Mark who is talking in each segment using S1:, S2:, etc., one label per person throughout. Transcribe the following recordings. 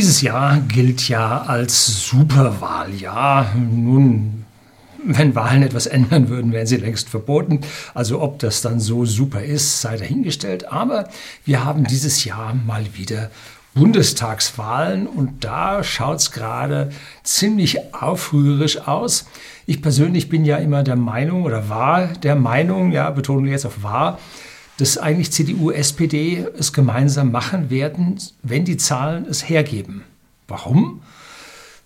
S1: Dieses Jahr gilt ja als Superwahljahr. Nun, wenn Wahlen etwas ändern würden, wären sie längst verboten. Also ob das dann so super ist, sei dahingestellt. Aber wir haben dieses Jahr mal wieder Bundestagswahlen und da schaut es gerade ziemlich aufrührerisch aus. Ich persönlich bin ja immer der Meinung oder war der Meinung, ja, Betonung jetzt auf war, dass eigentlich CDU, SPD es gemeinsam machen werden, wenn die Zahlen es hergeben. Warum?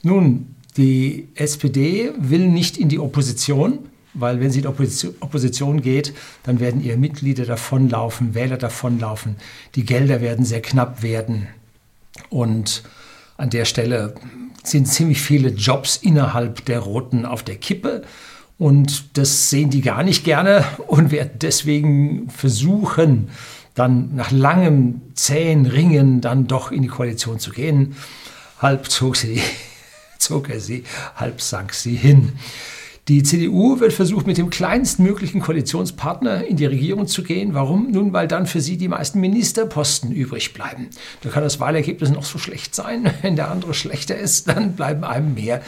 S1: Nun, die SPD will nicht in die Opposition, weil wenn sie in die Opposition geht, dann werden ihre Mitglieder davonlaufen, Wähler davonlaufen, die Gelder werden sehr knapp werden. Und an der Stelle sind ziemlich viele Jobs innerhalb der Roten auf der Kippe. Und das sehen die gar nicht gerne und werden deswegen versuchen, dann nach langem zähen Ringen dann doch in die Koalition zu gehen. Halb zog, sie, zog er sie, halb sank sie hin. Die CDU wird versucht, mit dem kleinstmöglichen Koalitionspartner in die Regierung zu gehen. Warum? Nun, weil dann für sie die meisten Ministerposten übrig bleiben. Da kann das Wahlergebnis noch so schlecht sein. Wenn der andere schlechter ist, dann bleiben einem mehr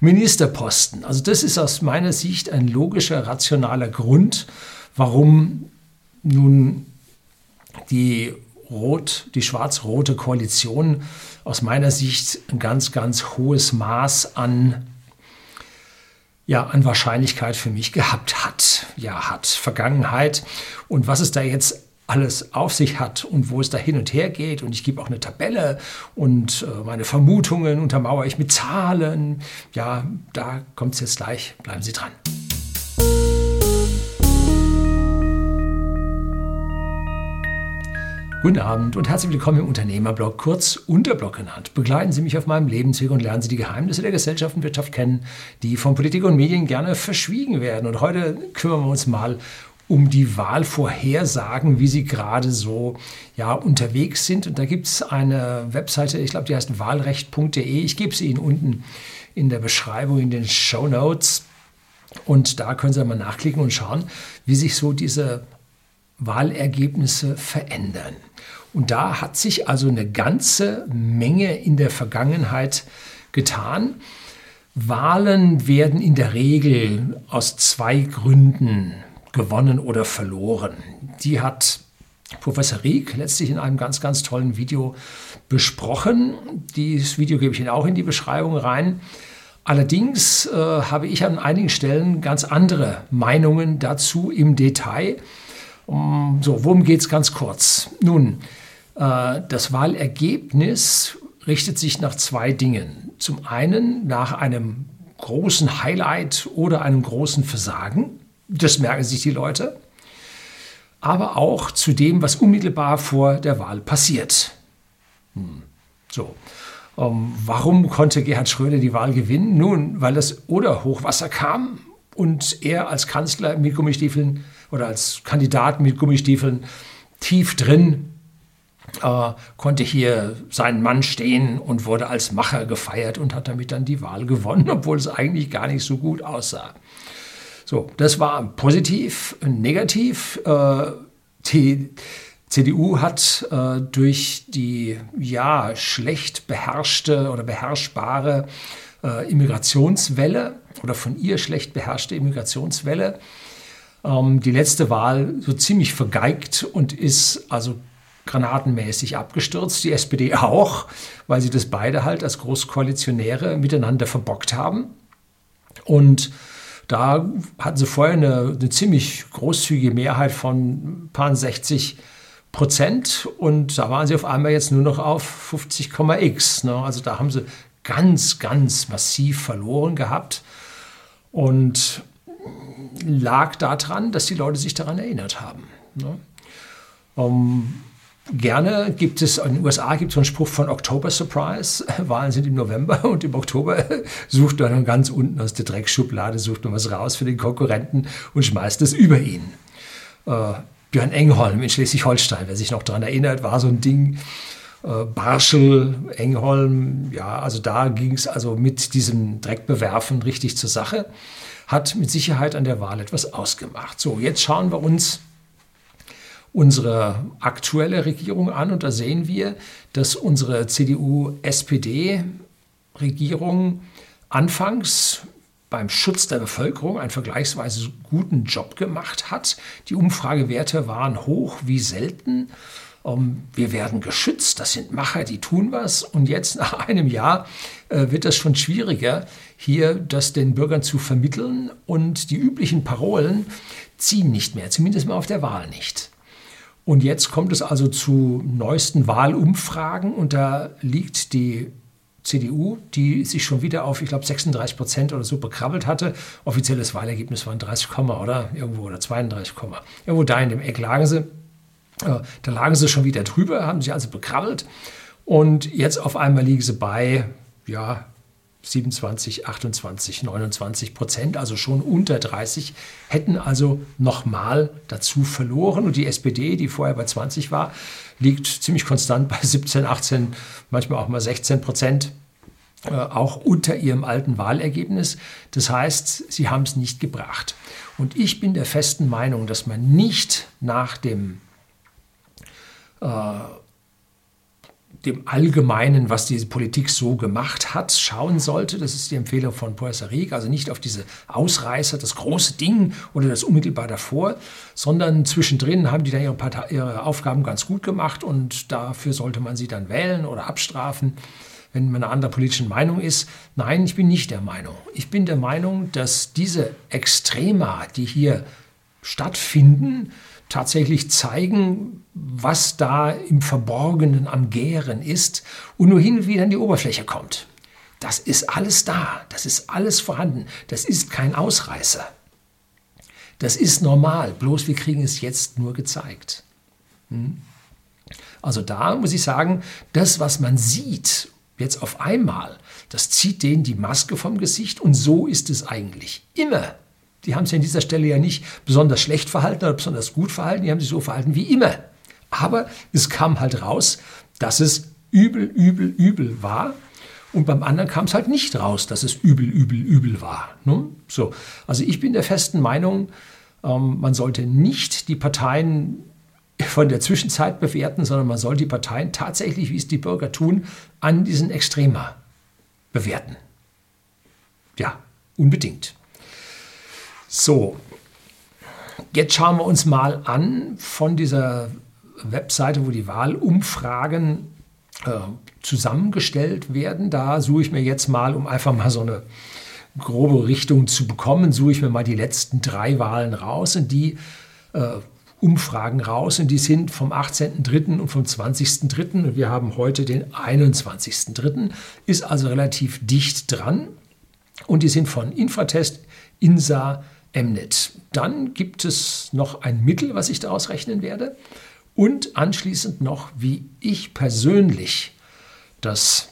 S1: Ministerposten. Also das ist aus meiner Sicht ein logischer, rationaler Grund, warum nun die rot, die schwarz-rote Koalition aus meiner Sicht ein ganz, ganz hohes Maß an ja, an Wahrscheinlichkeit für mich gehabt hat. Ja, hat Vergangenheit. Und was es da jetzt alles auf sich hat und wo es da hin und her geht. Und ich gebe auch eine Tabelle und äh, meine Vermutungen untermauere ich mit Zahlen. Ja, da kommt es jetzt gleich. Bleiben Sie dran. Guten Abend und herzlich willkommen im Unternehmerblog, kurz Unterblog genannt. Begleiten Sie mich auf meinem Lebensweg und lernen Sie die Geheimnisse der Gesellschaft und Wirtschaft kennen, die von Politik und Medien gerne verschwiegen werden. Und heute kümmern wir uns mal um die Wahlvorhersagen, wie sie gerade so ja, unterwegs sind. Und da gibt es eine Webseite, ich glaube, die heißt wahlrecht.de. Ich gebe sie Ihnen unten in der Beschreibung, in den Show Notes. Und da können Sie mal nachklicken und schauen, wie sich so diese Wahlergebnisse verändern. Und da hat sich also eine ganze Menge in der Vergangenheit getan. Wahlen werden in der Regel aus zwei Gründen gewonnen oder verloren. Die hat Professor Rieck letztlich in einem ganz, ganz tollen Video besprochen. Dieses Video gebe ich Ihnen auch in die Beschreibung rein. Allerdings äh, habe ich an einigen Stellen ganz andere Meinungen dazu im Detail. Um, so, worum geht es ganz kurz? Nun, äh, das Wahlergebnis richtet sich nach zwei Dingen. Zum einen nach einem großen Highlight oder einem großen Versagen. Das merken sich die Leute. Aber auch zu dem, was unmittelbar vor der Wahl passiert. Hm. So. Um, warum konnte Gerhard Schröder die Wahl gewinnen? Nun, weil das Oder-Hochwasser kam und er als Kanzler mit Gummistiefeln oder als Kandidat mit Gummistiefeln tief drin äh, konnte hier sein Mann stehen und wurde als Macher gefeiert und hat damit dann die Wahl gewonnen, obwohl es eigentlich gar nicht so gut aussah. So, das war positiv. Negativ, äh, die CDU hat äh, durch die ja schlecht beherrschte oder beherrschbare äh, Immigrationswelle oder von ihr schlecht beherrschte Immigrationswelle ähm, die letzte Wahl so ziemlich vergeigt und ist also granatenmäßig abgestürzt. Die SPD auch, weil sie das beide halt als Großkoalitionäre miteinander verbockt haben. Und da hatten sie vorher eine, eine ziemlich großzügige Mehrheit von paar 60 Prozent und da waren sie auf einmal jetzt nur noch auf 50,x. Ne? Also da haben sie ganz, ganz massiv verloren gehabt. Und lag daran, dass die Leute sich daran erinnert haben. Ne? Um, gerne gibt es, in den USA gibt es so einen Spruch von Oktober Surprise. Wahlen sind im November und im Oktober sucht man dann ganz unten aus der Dreckschublade, sucht man was raus für den Konkurrenten und schmeißt es über ihn. Äh, Björn Engholm in Schleswig-Holstein, wer sich noch daran erinnert, war so ein Ding. Äh, Barschel, Engholm, ja, also da ging es also mit diesem Dreckbewerfen richtig zur Sache hat mit Sicherheit an der Wahl etwas ausgemacht. So, jetzt schauen wir uns unsere aktuelle Regierung an und da sehen wir, dass unsere CDU-SPD-Regierung anfangs beim Schutz der Bevölkerung einen vergleichsweise guten Job gemacht hat. Die Umfragewerte waren hoch wie selten. Ähm, wir werden geschützt, das sind Macher, die tun was. Und jetzt nach einem Jahr äh, wird es schon schwieriger, hier das den Bürgern zu vermitteln. Und die üblichen Parolen ziehen nicht mehr, zumindest mal auf der Wahl nicht. Und jetzt kommt es also zu neuesten Wahlumfragen und da liegt die CDU, die sich schon wieder auf, ich glaube, 36 Prozent oder so bekrabbelt hatte. Offizielles Wahlergebnis waren 30, oder irgendwo oder 32, irgendwo da in dem Eck lagen sie. Äh, da lagen sie schon wieder drüber, haben sich also bekrabbelt. Und jetzt auf einmal liegen sie bei, ja, 27, 28, 29 Prozent, also schon unter 30, hätten also nochmal dazu verloren. Und die SPD, die vorher bei 20 war, liegt ziemlich konstant bei 17, 18, manchmal auch mal 16 Prozent, äh, auch unter ihrem alten Wahlergebnis. Das heißt, sie haben es nicht gebracht. Und ich bin der festen Meinung, dass man nicht nach dem äh, dem Allgemeinen, was diese Politik so gemacht hat, schauen sollte. Das ist die Empfehlung von Poisaric, also nicht auf diese Ausreißer, das große Ding oder das unmittelbar davor, sondern zwischendrin haben die dann ihre, Partei, ihre Aufgaben ganz gut gemacht und dafür sollte man sie dann wählen oder abstrafen wenn man einer anderen politischen Meinung ist. Nein, ich bin nicht der Meinung. Ich bin der Meinung, dass diese Extrema, die hier stattfinden, tatsächlich zeigen, was da im Verborgenen am Gären ist und nur hin und wieder an die Oberfläche kommt. Das ist alles da, das ist alles vorhanden, das ist kein Ausreißer. Das ist normal, bloß wir kriegen es jetzt nur gezeigt. Hm? Also da muss ich sagen, das, was man sieht, jetzt auf einmal, das zieht denen die Maske vom Gesicht und so ist es eigentlich immer die haben sich an dieser Stelle ja nicht besonders schlecht verhalten oder besonders gut verhalten, die haben sich so verhalten wie immer. Aber es kam halt raus, dass es übel, übel, übel war. Und beim anderen kam es halt nicht raus, dass es übel, übel, übel war. Ne? So. Also ich bin der festen Meinung, ähm, man sollte nicht die Parteien von der Zwischenzeit bewerten, sondern man soll die Parteien tatsächlich, wie es die Bürger tun, an diesen Extremer bewerten. Ja, unbedingt. So, jetzt schauen wir uns mal an von dieser Webseite, wo die Wahlumfragen äh, zusammengestellt werden. Da suche ich mir jetzt mal, um einfach mal so eine grobe Richtung zu bekommen, suche ich mir mal die letzten drei Wahlen raus und die äh, Umfragen raus und die sind vom 18.03. und vom 20.03. und wir haben heute den 21.03. Ist also relativ dicht dran und die sind von Infratest, INSA, Mnet. Dann gibt es noch ein Mittel, was ich daraus rechnen werde. Und anschließend noch, wie ich persönlich das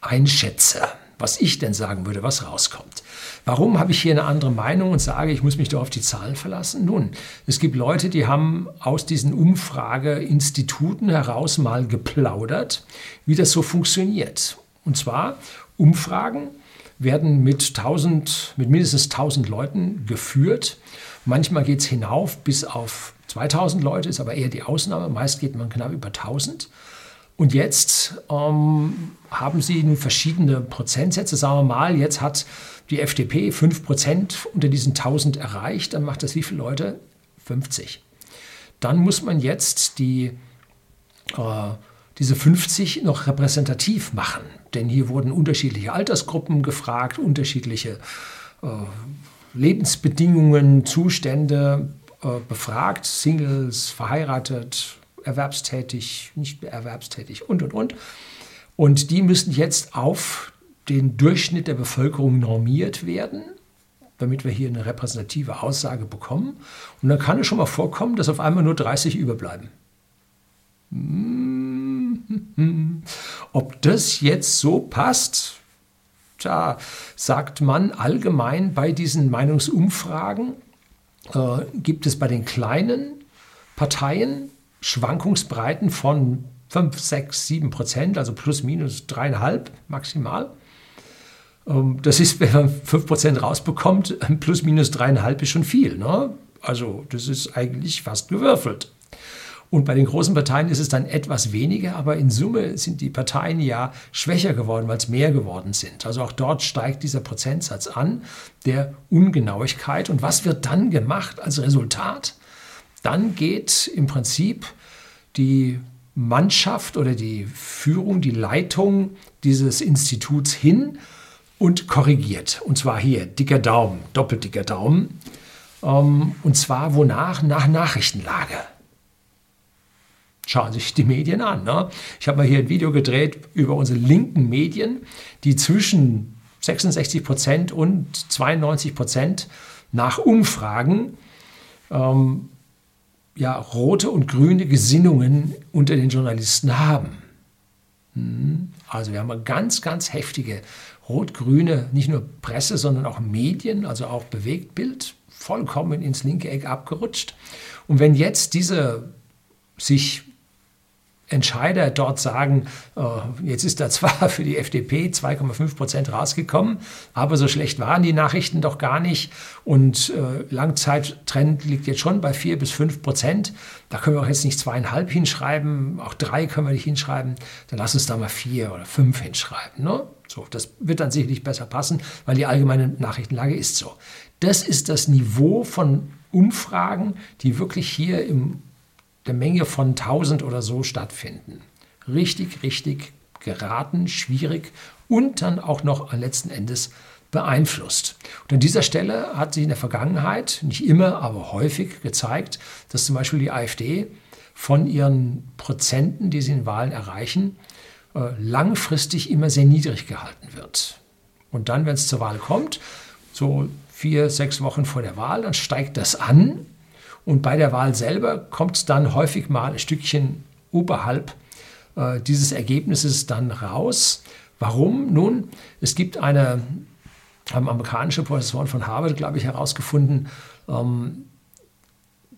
S1: einschätze, was ich denn sagen würde, was rauskommt. Warum habe ich hier eine andere Meinung und sage, ich muss mich doch auf die Zahlen verlassen? Nun, es gibt Leute, die haben aus diesen Umfrageinstituten heraus mal geplaudert, wie das so funktioniert. Und zwar Umfragen werden mit, 1000, mit mindestens 1000 Leuten geführt. Manchmal geht es hinauf bis auf 2000 Leute, ist aber eher die Ausnahme. Meist geht man knapp über 1000. Und jetzt ähm, haben sie nun verschiedene Prozentsätze. Sagen wir mal, jetzt hat die FDP 5% unter diesen 1000 erreicht. Dann macht das wie viele Leute? 50. Dann muss man jetzt die äh, diese 50 noch repräsentativ machen. Denn hier wurden unterschiedliche Altersgruppen gefragt, unterschiedliche äh, Lebensbedingungen, Zustände äh, befragt, Singles, verheiratet, erwerbstätig, nicht mehr erwerbstätig und, und, und. Und die müssen jetzt auf den Durchschnitt der Bevölkerung normiert werden, damit wir hier eine repräsentative Aussage bekommen. Und dann kann es schon mal vorkommen, dass auf einmal nur 30 überbleiben. Hm ob das jetzt so passt, da sagt man allgemein bei diesen Meinungsumfragen, äh, gibt es bei den kleinen Parteien Schwankungsbreiten von 5, 6, 7 Prozent, also plus minus 3,5 maximal. Ähm, das ist, wenn man 5 Prozent rausbekommt, plus minus 3,5 ist schon viel. Ne? Also das ist eigentlich fast gewürfelt. Und bei den großen Parteien ist es dann etwas weniger, aber in Summe sind die Parteien ja schwächer geworden, weil es mehr geworden sind. Also auch dort steigt dieser Prozentsatz an der Ungenauigkeit. Und was wird dann gemacht als Resultat? Dann geht im Prinzip die Mannschaft oder die Führung, die Leitung dieses Instituts hin und korrigiert. Und zwar hier dicker Daumen, doppelt dicker Daumen. Ähm, und zwar wonach? Nach Nachrichtenlage. Schauen sich die Medien an. Ne? Ich habe mal hier ein Video gedreht über unsere linken Medien, die zwischen 66 Prozent und 92 Prozent nach Umfragen ähm, ja, rote und grüne Gesinnungen unter den Journalisten haben. Hm? Also wir haben eine ganz, ganz heftige rot-grüne, nicht nur Presse, sondern auch Medien, also auch Bewegtbild, vollkommen ins linke Eck abgerutscht. Und wenn jetzt diese sich Entscheider dort sagen, äh, jetzt ist da zwar für die FDP 2,5 Prozent rausgekommen, aber so schlecht waren die Nachrichten doch gar nicht und äh, Langzeittrend liegt jetzt schon bei 4 bis 5 Prozent. Da können wir auch jetzt nicht zweieinhalb hinschreiben, auch drei können wir nicht hinschreiben, dann lass uns da mal vier oder fünf hinschreiben. Ne? So, das wird dann sicherlich besser passen, weil die allgemeine Nachrichtenlage ist so. Das ist das Niveau von Umfragen, die wirklich hier im der Menge von 1000 oder so stattfinden. Richtig, richtig geraten, schwierig und dann auch noch letzten Endes beeinflusst. Und an dieser Stelle hat sich in der Vergangenheit, nicht immer, aber häufig gezeigt, dass zum Beispiel die AfD von ihren Prozenten, die sie in Wahlen erreichen, äh, langfristig immer sehr niedrig gehalten wird. Und dann, wenn es zur Wahl kommt, so vier, sechs Wochen vor der Wahl, dann steigt das an und bei der Wahl selber kommt es dann häufig mal ein Stückchen oberhalb äh, dieses Ergebnisses dann raus. Warum? Nun, es gibt eine, haben amerikanische Professoren von Harvard, glaube ich, herausgefunden, ähm,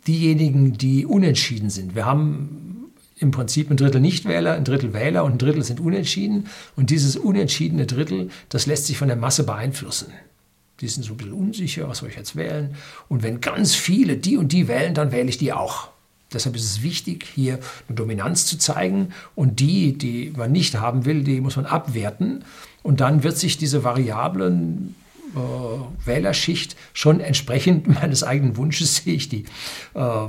S1: diejenigen, die unentschieden sind. Wir haben im Prinzip ein Drittel Nichtwähler, ein Drittel Wähler und ein Drittel sind unentschieden. Und dieses unentschiedene Drittel, das lässt sich von der Masse beeinflussen die sind so ein bisschen unsicher, was soll ich jetzt wählen? Und wenn ganz viele die und die wählen, dann wähle ich die auch. Deshalb ist es wichtig, hier eine Dominanz zu zeigen und die, die man nicht haben will, die muss man abwerten. Und dann wird sich diese variablen äh, Wählerschicht schon entsprechend meines eigenen Wunsches, sehe ich die äh,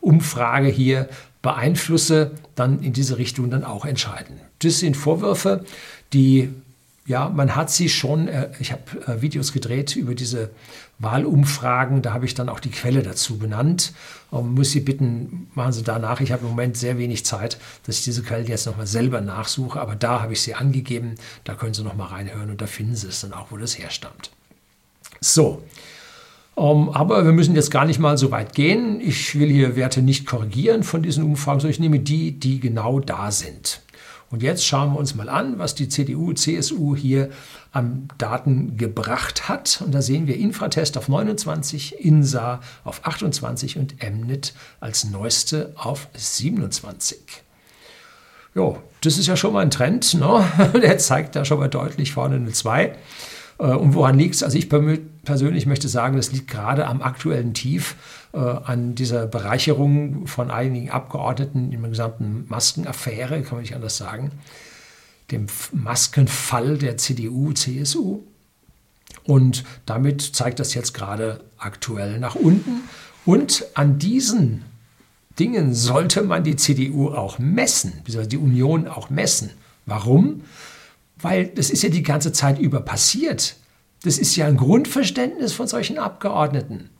S1: Umfrage hier beeinflusse, dann in diese Richtung dann auch entscheiden. Das sind Vorwürfe, die ja, man hat sie schon, äh, ich habe äh, Videos gedreht über diese Wahlumfragen, da habe ich dann auch die Quelle dazu benannt. Ähm, muss Sie bitten, machen Sie danach. Ich habe im Moment sehr wenig Zeit, dass ich diese Quellen jetzt nochmal selber nachsuche, aber da habe ich sie angegeben. Da können Sie nochmal reinhören und da finden Sie es dann auch, wo das herstammt. So, ähm, aber wir müssen jetzt gar nicht mal so weit gehen. Ich will hier Werte nicht korrigieren von diesen Umfragen, sondern ich nehme die, die genau da sind. Und jetzt schauen wir uns mal an, was die CDU, CSU hier an Daten gebracht hat. Und da sehen wir Infratest auf 29, INSA auf 28 und MNIT als neueste auf 27. Jo, das ist ja schon mal ein Trend. Ne? Der zeigt da schon mal deutlich vorne eine 2. Äh, und woran liegt es? Also ich persönlich möchte sagen, das liegt gerade am aktuellen Tief, äh, an dieser Bereicherung von einigen Abgeordneten in der gesamten Maskenaffäre, kann man nicht anders sagen, dem Maskenfall der CDU, CSU. Und damit zeigt das jetzt gerade aktuell nach unten. Und an diesen Dingen sollte man die CDU auch messen, beziehungsweise die Union auch messen. Warum? Weil das ist ja die ganze Zeit über passiert. Das ist ja ein Grundverständnis von solchen Abgeordneten.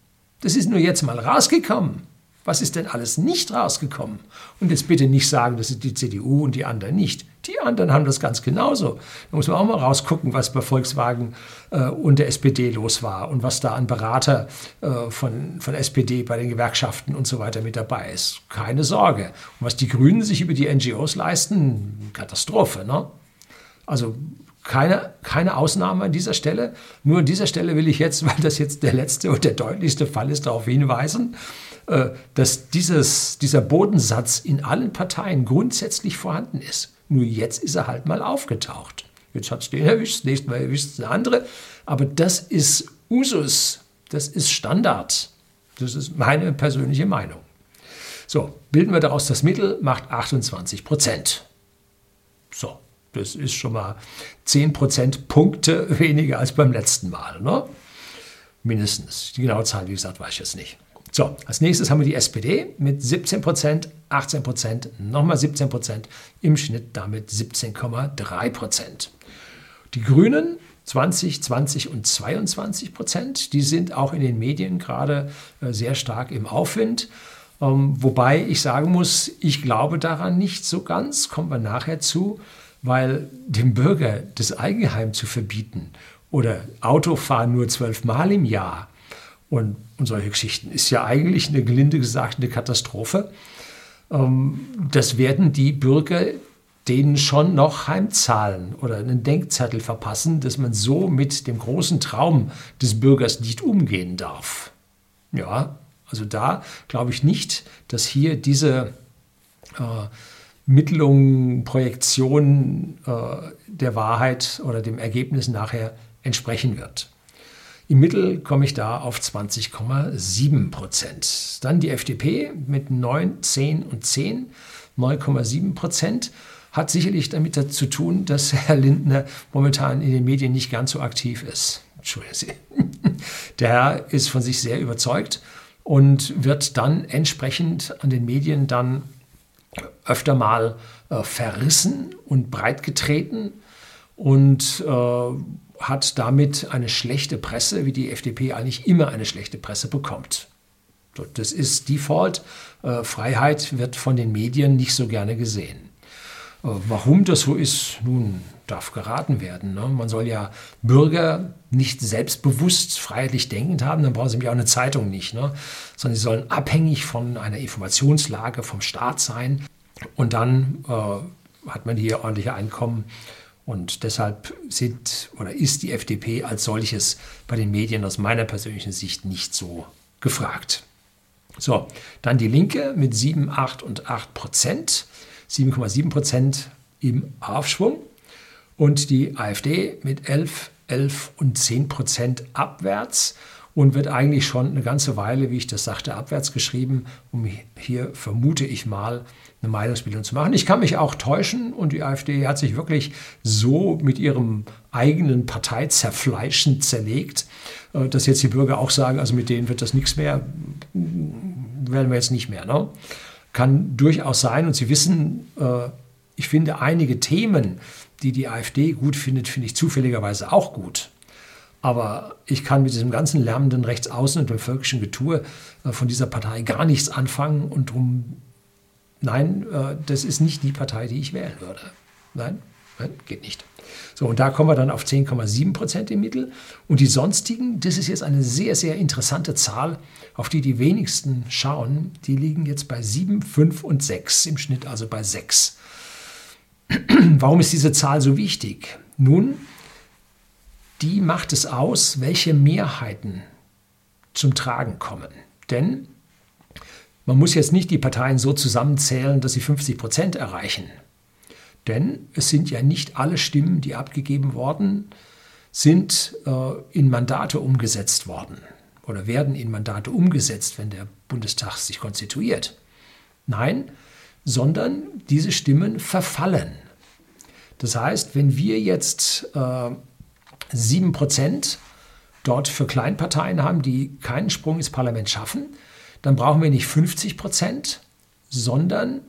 S1: Das ist nur jetzt mal rausgekommen. Was ist denn alles nicht rausgekommen? Und jetzt bitte nicht sagen, das ist die CDU und die anderen nicht. Die anderen haben das ganz genauso. Da muss man auch mal rausgucken, was bei Volkswagen äh, und der SPD los war und was da an Berater äh, von, von SPD bei den Gewerkschaften und so weiter mit dabei ist. Keine Sorge. Und was die Grünen sich über die NGOs leisten, Katastrophe. Ne? Also keine, keine Ausnahme an dieser Stelle. Nur an dieser Stelle will ich jetzt, weil das jetzt der letzte und der deutlichste Fall ist, darauf hinweisen, äh, dass dieses, dieser Bodensatz in allen Parteien grundsätzlich vorhanden ist. Nur jetzt ist er halt mal aufgetaucht. Jetzt hat es den erwischt, das nächste Mal erwischt es eine andere. Aber das ist Usus, das ist Standard. Das ist meine persönliche Meinung. So, bilden wir daraus das Mittel, macht 28 Prozent. So, das ist schon mal 10 Prozentpunkte weniger als beim letzten Mal. Ne? Mindestens. Die genaue Zahl, wie gesagt, weiß ich jetzt nicht. So, als nächstes haben wir die SPD mit 17 Prozent, 18 Prozent, nochmal 17 Prozent, im Schnitt damit 17,3 Prozent. Die Grünen 20, 20 und 22 Prozent, die sind auch in den Medien gerade äh, sehr stark im Aufwind. Ähm, wobei ich sagen muss, ich glaube daran nicht so ganz, kommen wir nachher zu, weil dem Bürger das Eigenheim zu verbieten oder Autofahren nur zwölfmal im Jahr und, und solche Geschichten ist ja eigentlich eine gelinde gesagt eine Katastrophe. Ähm, das werden die Bürger denen schon noch heimzahlen oder einen Denkzettel verpassen, dass man so mit dem großen Traum des Bürgers nicht umgehen darf. Ja, also da glaube ich nicht, dass hier diese äh, Mittelung, Projektion äh, der Wahrheit oder dem Ergebnis nachher entsprechen wird. Im Mittel komme ich da auf 20,7 Prozent. Dann die FDP mit 9, 10 und 10, 9,7 Prozent. Hat sicherlich damit zu tun, dass Herr Lindner momentan in den Medien nicht ganz so aktiv ist. Entschuldigen Sie. Der Herr ist von sich sehr überzeugt und wird dann entsprechend an den Medien dann öfter mal äh, verrissen und breitgetreten und äh, hat damit eine schlechte Presse, wie die FDP eigentlich immer eine schlechte Presse bekommt. Das ist Default. Äh, Freiheit wird von den Medien nicht so gerne gesehen. Warum das so ist, nun darf geraten werden. Ne? Man soll ja Bürger nicht selbstbewusst, freiheitlich denkend haben, dann brauchen sie nämlich auch eine Zeitung nicht, ne? sondern sie sollen abhängig von einer Informationslage vom Staat sein. Und dann äh, hat man hier ordentliche Einkommen und deshalb sind oder ist die FDP als solches bei den Medien aus meiner persönlichen Sicht nicht so gefragt. So, dann die Linke mit 7, 8 und 8 Prozent, 7,7 Prozent im Aufschwung und die AfD mit 11, 11 und 10 Prozent abwärts und wird eigentlich schon eine ganze Weile, wie ich das sagte, abwärts geschrieben, um hier vermute ich mal eine Meinungsbildung zu machen. Ich kann mich auch täuschen und die AfD hat sich wirklich so mit ihrem eigenen Parteizerfleischen zerlegt, äh, dass jetzt die Bürger auch sagen, also mit denen wird das nichts mehr, werden wir jetzt nicht mehr. Ne? Kann durchaus sein und Sie wissen, äh, ich finde einige Themen, die die AfD gut findet, finde ich zufälligerweise auch gut. Aber ich kann mit diesem ganzen lärmenden Rechtsaußen und dem völkischen Getue äh, von dieser Partei gar nichts anfangen und darum, nein, äh, das ist nicht die Partei, die ich wählen würde. Nein, nein geht nicht. So, und da kommen wir dann auf 10,7 Prozent im Mittel. Und die sonstigen, das ist jetzt eine sehr, sehr interessante Zahl, auf die die wenigsten schauen. Die liegen jetzt bei 7, 5 und 6, im Schnitt also bei 6. Warum ist diese Zahl so wichtig? Nun, die macht es aus, welche Mehrheiten zum Tragen kommen. Denn man muss jetzt nicht die Parteien so zusammenzählen, dass sie 50 Prozent erreichen. Denn es sind ja nicht alle Stimmen, die abgegeben worden sind, äh, in Mandate umgesetzt worden oder werden in Mandate umgesetzt, wenn der Bundestag sich konstituiert. Nein, sondern diese Stimmen verfallen. Das heißt, wenn wir jetzt äh, 7% dort für Kleinparteien haben, die keinen Sprung ins Parlament schaffen, dann brauchen wir nicht 50% sondern,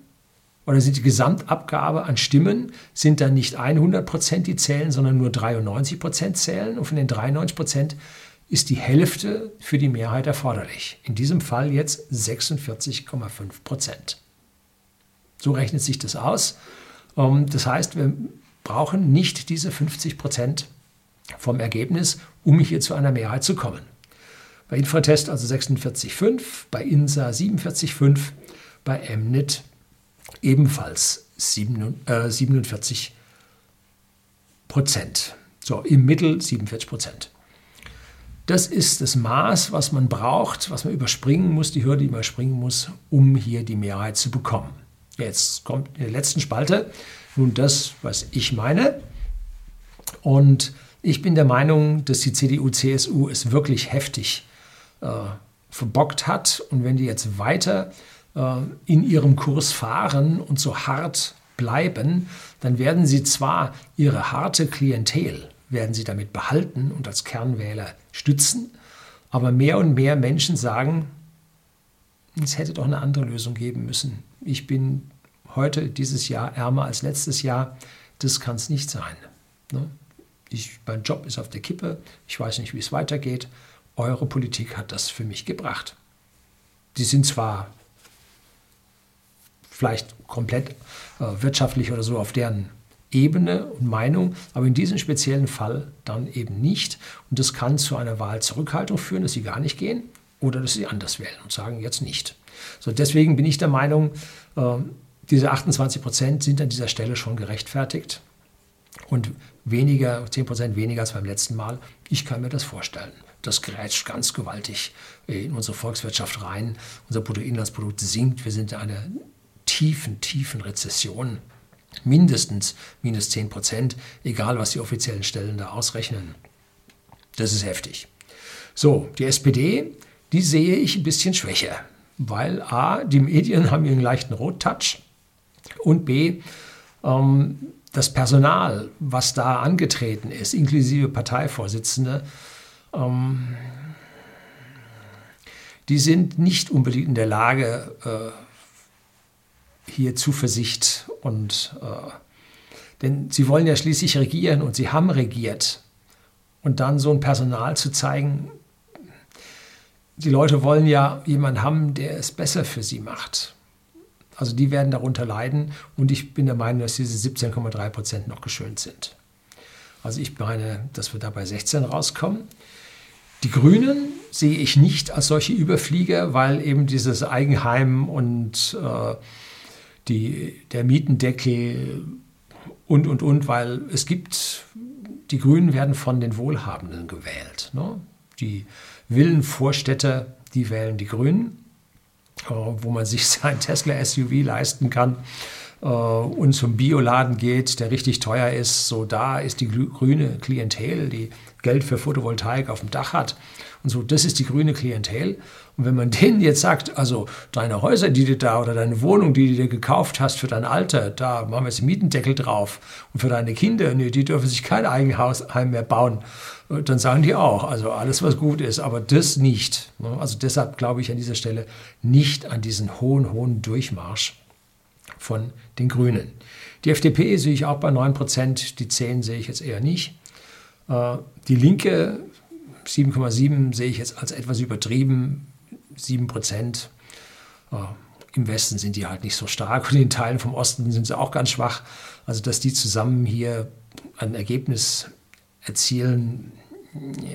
S1: oder sind die Gesamtabgabe an Stimmen, sind dann nicht 100% die zählen, sondern nur 93% zählen. Und von den 93% ist die Hälfte für die Mehrheit erforderlich. In diesem Fall jetzt 46,5% So rechnet sich das aus. Ähm, das heißt, wir brauchen nicht diese 50 Prozent vom Ergebnis, um hier zu einer Mehrheit zu kommen. Bei Infratest also 46,5, bei INSA 47,5, bei MNIT ebenfalls 47 äh, Prozent. So, im Mittel 47 Prozent. Das ist das Maß, was man braucht, was man überspringen muss, die Hürde, die man überspringen muss, um hier die Mehrheit zu bekommen. Jetzt kommt in der letzten Spalte nun das, was ich meine. Und ich bin der Meinung, dass die CDU-CSU es wirklich heftig äh, verbockt hat. Und wenn die jetzt weiter in ihrem Kurs fahren und so hart bleiben, dann werden sie zwar ihre harte Klientel, werden sie damit behalten und als Kernwähler stützen, aber mehr und mehr Menschen sagen, es hätte doch eine andere Lösung geben müssen. Ich bin heute, dieses Jahr, ärmer als letztes Jahr. Das kann es nicht sein. Ne? Ich, mein Job ist auf der Kippe. Ich weiß nicht, wie es weitergeht. Eure Politik hat das für mich gebracht. Die sind zwar vielleicht komplett äh, wirtschaftlich oder so auf deren Ebene und Meinung, aber in diesem speziellen Fall dann eben nicht. Und das kann zu einer Wahlzurückhaltung führen, dass sie gar nicht gehen oder dass sie anders wählen und sagen jetzt nicht. So, deswegen bin ich der Meinung, äh, diese 28 Prozent sind an dieser Stelle schon gerechtfertigt und weniger, 10 Prozent weniger als beim letzten Mal. Ich kann mir das vorstellen. Das grätscht ganz gewaltig in unsere Volkswirtschaft rein. Unser Bruttoinlandsprodukt sinkt. Wir sind in einer tiefen, tiefen Rezession. Mindestens minus 10 Prozent, egal was die offiziellen Stellen da ausrechnen. Das ist heftig. So, die SPD, die sehe ich ein bisschen schwächer, weil A, die Medien haben ihren leichten Rottouch und B, ähm, das Personal, was da angetreten ist, inklusive Parteivorsitzende, ähm, die sind nicht unbedingt in der Lage, äh, hier Zuversicht und äh, denn sie wollen ja schließlich regieren und sie haben regiert. Und dann so ein Personal zu zeigen, die Leute wollen ja jemanden haben, der es besser für sie macht. Also die werden darunter leiden und ich bin der Meinung, dass diese 17,3 Prozent noch geschönt sind. Also ich meine, dass wir da bei 16 rauskommen. Die Grünen sehe ich nicht als solche Überflieger, weil eben dieses Eigenheim und äh, die, der Mietendeckel und, und, und, weil es gibt, die Grünen werden von den Wohlhabenden gewählt. Ne? Die Villenvorstädte, die wählen die Grünen wo man sich sein Tesla SUV leisten kann äh, und zum Bioladen geht, der richtig teuer ist, so da ist die grüne Klientel, die Geld für Photovoltaik auf dem Dach hat. Und so, das ist die grüne Klientel. Und wenn man denen jetzt sagt, also deine Häuser, die du da oder deine Wohnung, die du dir gekauft hast für dein Alter, da machen wir jetzt einen Mietendeckel drauf. Und für deine Kinder, nee, die dürfen sich kein Eigenheim mehr bauen. Dann sagen die auch, also alles, was gut ist, aber das nicht. Ne? Also deshalb glaube ich an dieser Stelle nicht an diesen hohen, hohen Durchmarsch von den Grünen. Die FDP sehe ich auch bei 9 Prozent, die 10 sehe ich jetzt eher nicht. Äh, die Linke 7,7 sehe ich jetzt als etwas übertrieben. 7 Prozent. Äh, Im Westen sind die halt nicht so stark und in Teilen vom Osten sind sie auch ganz schwach. Also, dass die zusammen hier ein Ergebnis erzielen,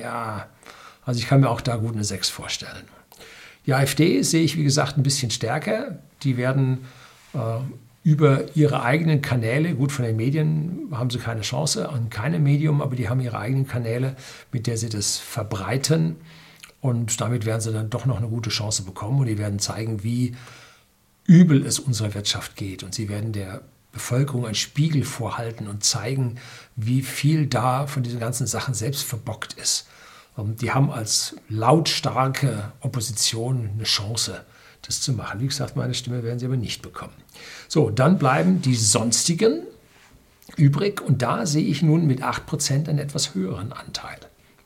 S1: ja, also ich kann mir auch da gut eine 6 vorstellen. Die AfD sehe ich, wie gesagt, ein bisschen stärker. Die werden äh, über ihre eigenen Kanäle, gut von den Medien haben sie keine Chance an keinem Medium, aber die haben ihre eigenen Kanäle, mit der sie das verbreiten. Und damit werden sie dann doch noch eine gute Chance bekommen und die werden zeigen, wie übel es unserer Wirtschaft geht. Und sie werden der Bevölkerung einen Spiegel vorhalten und zeigen, wie viel da von diesen ganzen Sachen selbst verbockt ist. Ähm, die haben als lautstarke Opposition eine Chance das zu machen. Wie gesagt, meine Stimme werden sie aber nicht bekommen. So, dann bleiben die sonstigen übrig und da sehe ich nun mit 8% einen etwas höheren Anteil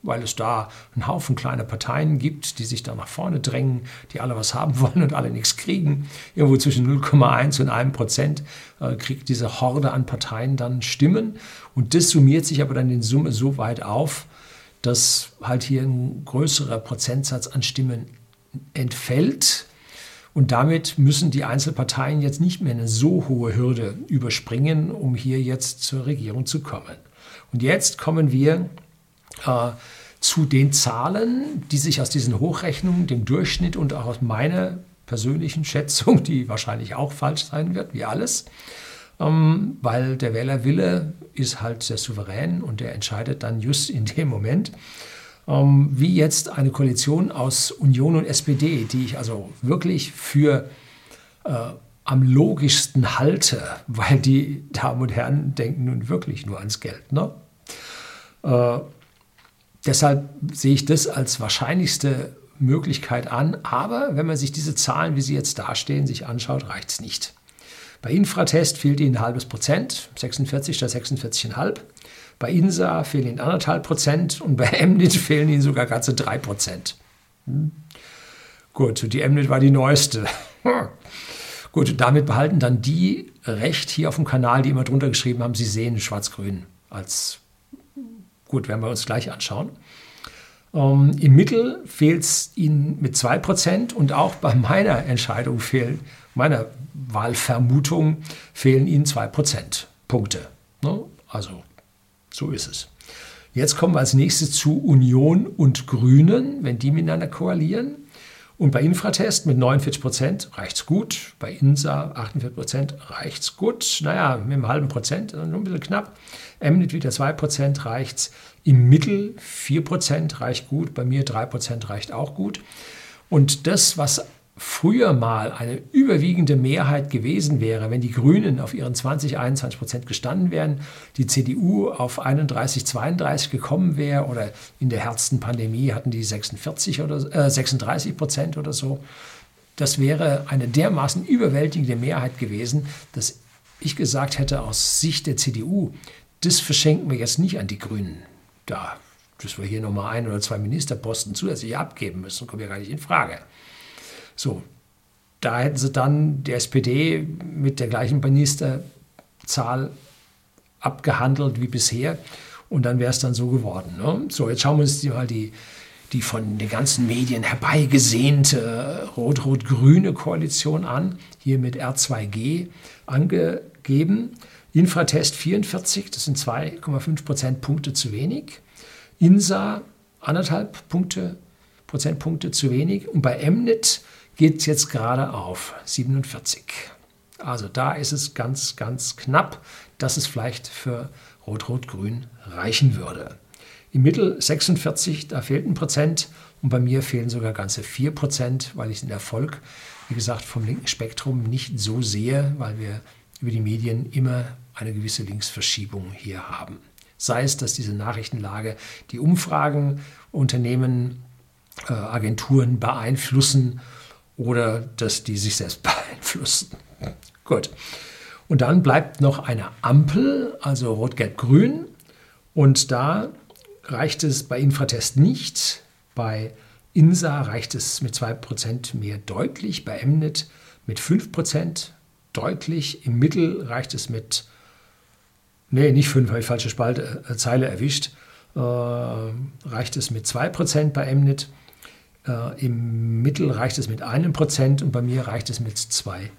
S1: weil es da einen Haufen kleiner Parteien gibt, die sich da nach vorne drängen, die alle was haben wollen und alle nichts kriegen. Irgendwo zwischen 0,1 und 1 Prozent äh, kriegt diese Horde an Parteien dann Stimmen. Und das summiert sich aber dann in Summe so weit auf, dass halt hier ein größerer Prozentsatz an Stimmen entfällt. Und damit müssen die Einzelparteien jetzt nicht mehr eine so hohe Hürde überspringen, um hier jetzt zur Regierung zu kommen. Und jetzt kommen wir äh, zu den Zahlen, die sich aus diesen Hochrechnungen, dem Durchschnitt und auch aus meiner persönlichen Schätzung, die wahrscheinlich auch falsch sein wird, wie alles, ähm, weil der Wählerwille ist halt sehr souverän und der entscheidet dann just in dem Moment, ähm, wie jetzt eine Koalition aus Union und SPD, die ich also wirklich für äh, am logischsten halte, weil die Damen und Herren denken nun wirklich nur ans Geld. Ne? Äh, deshalb sehe ich das als wahrscheinlichste Möglichkeit an, aber wenn man sich diese Zahlen, wie sie jetzt dastehen, sich anschaut, reicht es nicht. Bei Infratest fehlt Ihnen ein halbes Prozent, 46 statt 46,5. Bei INSA fehlen Ihnen anderthalb Prozent und bei MNIT fehlen Ihnen sogar ganze drei Prozent. Hm. Gut, die MNIT war die neueste. Gut, damit behalten dann die recht hier auf dem Kanal, die immer drunter geschrieben haben, sie sehen Schwarz-Grün als gut, werden wir uns gleich anschauen. Ähm, Im Mittel fehlt es ihnen mit 2% und auch bei meiner Entscheidung fehlen, meiner Wahlvermutung fehlen ihnen 2% Punkte. Ne? Also so ist es. Jetzt kommen wir als nächstes zu Union und Grünen, wenn die miteinander koalieren. Und bei Infratest mit 49 Prozent reicht es gut. Bei INSA 48 Prozent reicht es gut. Naja, mit einem halben Prozent, nur ein bisschen knapp. MNIT wieder 2 Prozent reicht es. Im Mittel 4 Prozent reicht gut. Bei mir 3 Prozent reicht auch gut. Und das, was früher mal eine überwiegende Mehrheit gewesen wäre, wenn die Grünen auf ihren 20, 21 Prozent gestanden wären, die CDU auf 31, 32 gekommen wäre oder in der härtesten Pandemie hatten die 46 oder äh, 36 Prozent oder so, das wäre eine dermaßen überwältigende Mehrheit gewesen, dass ich gesagt hätte, aus Sicht der CDU, das verschenken wir jetzt nicht an die Grünen. Da, dass wir hier nochmal ein oder zwei Ministerposten zusätzlich abgeben müssen, kommt ja gar nicht in Frage. So, da hätten sie dann die SPD mit der gleichen Ministerzahl abgehandelt wie bisher und dann wäre es dann so geworden. Ne? So, jetzt schauen wir uns mal die, die von den ganzen Medien herbeigesehnte rot-rot-grüne Koalition an, hier mit R2G angegeben. Infratest 44, das sind 2,5 Prozentpunkte zu wenig. INSA anderthalb Punkte, Prozentpunkte zu wenig. Und bei MNIT geht es jetzt gerade auf 47. Also da ist es ganz, ganz knapp, dass es vielleicht für Rot-Rot-Grün reichen würde. Im Mittel 46, da fehlt ein Prozent und bei mir fehlen sogar ganze 4 Prozent, weil ich den Erfolg, wie gesagt, vom linken Spektrum nicht so sehe, weil wir über die Medien immer eine gewisse Linksverschiebung hier haben. Sei es, dass diese Nachrichtenlage die Umfragen, Unternehmen, äh, Agenturen beeinflussen oder dass die sich selbst beeinflussen. Gut. Und dann bleibt noch eine Ampel, also Rot-Gelb-Grün. Und da reicht es bei Infratest nicht. Bei INSA reicht es mit 2% mehr deutlich. Bei MNET mit 5% deutlich. Im Mittel reicht es mit, nee, nicht 5, habe ich falsche Spalte, äh, Zeile erwischt. Äh, reicht es mit 2% bei MNET. Äh, Im Mittel reicht es mit einem Prozent und bei mir reicht es mit zwei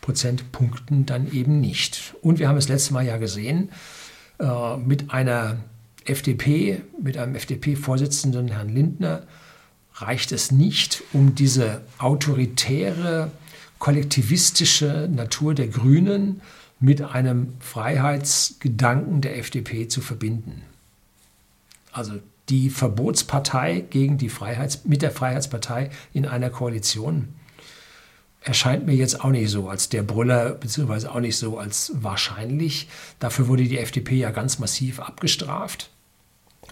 S1: Prozentpunkten dann eben nicht. Und wir haben es letztes Mal ja gesehen, äh, mit einer FDP, mit einem FDP-Vorsitzenden Herrn Lindner, reicht es nicht, um diese autoritäre, kollektivistische Natur der Grünen mit einem Freiheitsgedanken der FDP zu verbinden. Also die Verbotspartei gegen die Freiheits mit der Freiheitspartei in einer Koalition erscheint mir jetzt auch nicht so als der Brüller, beziehungsweise auch nicht so als wahrscheinlich. Dafür wurde die FDP ja ganz massiv abgestraft,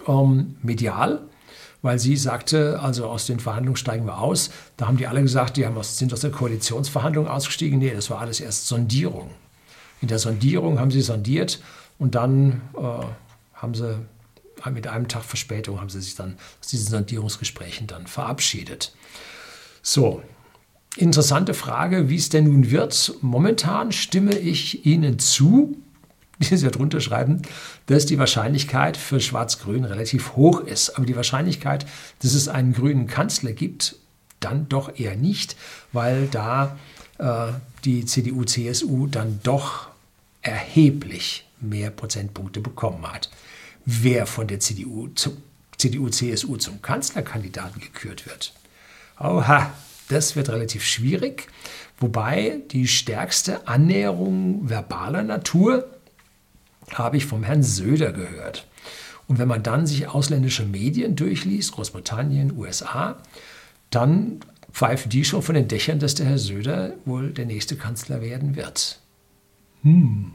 S1: ähm, medial, weil sie sagte, also aus den Verhandlungen steigen wir aus. Da haben die alle gesagt, die haben aus, sind aus der Koalitionsverhandlung ausgestiegen. Nee, das war alles erst Sondierung. In der Sondierung haben sie sondiert und dann äh, haben sie mit einem Tag Verspätung haben sie sich dann aus diesen Sondierungsgesprächen dann verabschiedet. So, interessante Frage, wie es denn nun wird. Momentan stimme ich Ihnen zu, die Sie drunter schreiben, dass die Wahrscheinlichkeit für Schwarz-Grün relativ hoch ist. Aber die Wahrscheinlichkeit, dass es einen grünen Kanzler gibt, dann doch eher nicht, weil da äh, die CDU-CSU dann doch erheblich mehr Prozentpunkte bekommen hat wer von der CDU, CDU, CSU zum Kanzlerkandidaten gekürt wird. Oha, das wird relativ schwierig, wobei die stärkste Annäherung verbaler Natur habe ich vom Herrn Söder gehört. Und wenn man dann sich ausländische Medien durchliest, Großbritannien, USA, dann pfeifen die schon von den Dächern, dass der Herr Söder wohl der nächste Kanzler werden wird. Hm,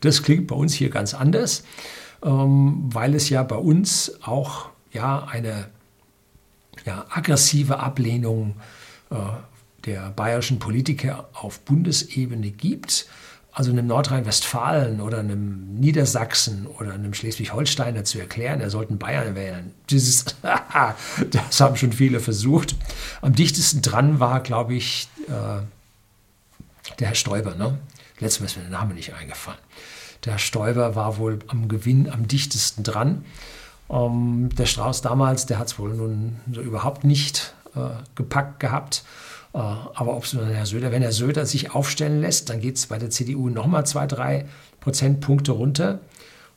S1: das klingt bei uns hier ganz anders. Ähm, weil es ja bei uns auch ja, eine ja, aggressive Ablehnung äh, der bayerischen Politiker auf Bundesebene gibt, also einem Nordrhein-Westfalen oder einem Niedersachsen oder einem Schleswig-Holsteiner zu erklären, er sollte Bayern wählen. Dieses, das haben schon viele versucht. Am dichtesten dran war, glaube ich, äh, der Herr Stoiber. Ne? Letztes Mal ist mir der Name nicht eingefallen. Der Stoiber war wohl am Gewinn am dichtesten dran. Ähm, der Strauß damals, der hat es wohl nun so überhaupt nicht äh, gepackt gehabt. Äh, aber ob Herr Söder, wenn Herr Söder sich aufstellen lässt, dann geht es bei der CDU nochmal zwei, drei Prozentpunkte runter.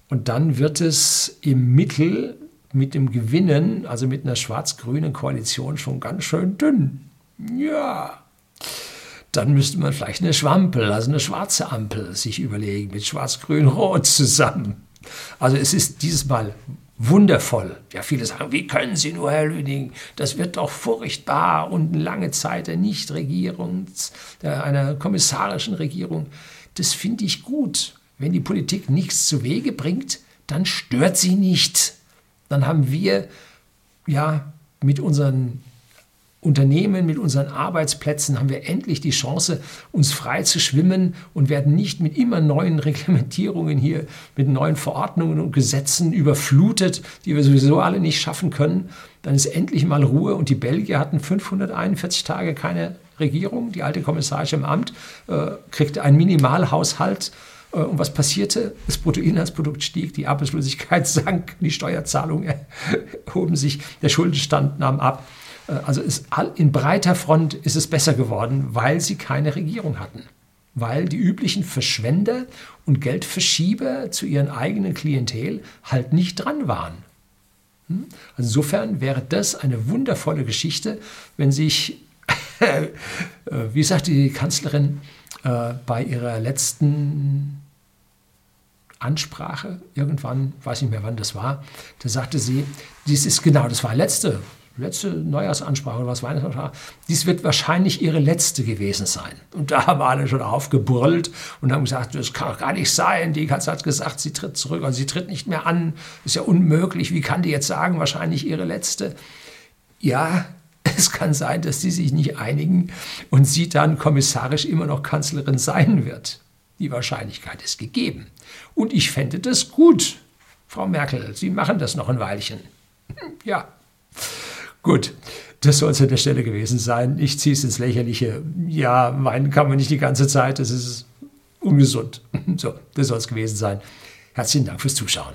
S1: Und dann wird es im Mittel mit dem Gewinnen, also mit einer schwarz-grünen Koalition, schon ganz schön dünn. Ja. Dann müsste man vielleicht eine Schwampel, also eine schwarze Ampel, sich überlegen, mit schwarz-grün-rot zusammen. Also es ist dieses Mal wundervoll. Ja, viele sagen, wie können Sie nur, Herr Lüning, das wird doch furchtbar und eine lange Zeit der Nichtregierung, einer kommissarischen Regierung. Das finde ich gut. Wenn die Politik nichts zu Wege bringt, dann stört sie nicht. Dann haben wir ja mit unseren Unternehmen, mit unseren Arbeitsplätzen haben wir endlich die Chance, uns frei zu schwimmen und werden nicht mit immer neuen Reglementierungen hier, mit neuen Verordnungen und Gesetzen überflutet, die wir sowieso alle nicht schaffen können. Dann ist endlich mal Ruhe und die Belgier hatten 541 Tage keine Regierung. Die alte Kommissarin im Amt äh, kriegte einen Minimalhaushalt. Äh, und was passierte? Das Bruttoinlandsprodukt stieg, die Arbeitslosigkeit sank, die Steuerzahlungen erhoben sich, der Schuldenstand nahm ab. Äh, also ist, in breiter Front ist es besser geworden, weil sie keine Regierung hatten. Weil die üblichen Verschwender und Geldverschieber zu ihren eigenen Klientel halt nicht dran waren. Hm? Also insofern wäre das eine wundervolle Geschichte, wenn sich, äh, wie sagt die Kanzlerin äh, bei ihrer letzten Ansprache, irgendwann, weiß nicht mehr wann das war, da sagte sie, dies ist genau, das war letzte letzte Neujahrsansprache oder was Weihnachtsansprache, dies wird wahrscheinlich ihre letzte gewesen sein. Und da haben alle schon aufgebrüllt und haben gesagt, das kann doch gar nicht sein. Die Kanzlerin hat gesagt, sie tritt zurück, also sie tritt nicht mehr an. Ist ja unmöglich. Wie kann die jetzt sagen, wahrscheinlich ihre letzte? Ja, es kann sein, dass die sich nicht einigen und sie dann kommissarisch immer noch Kanzlerin sein wird. Die Wahrscheinlichkeit ist gegeben. Und ich fände das gut, Frau Merkel. Sie machen das noch ein Weilchen. Ja. Gut, das soll es an der Stelle gewesen sein. Ich ziehe es ins Lächerliche. Ja, meinen kann man nicht die ganze Zeit. Das ist ungesund. So, das soll es gewesen sein. Herzlichen Dank fürs Zuschauen.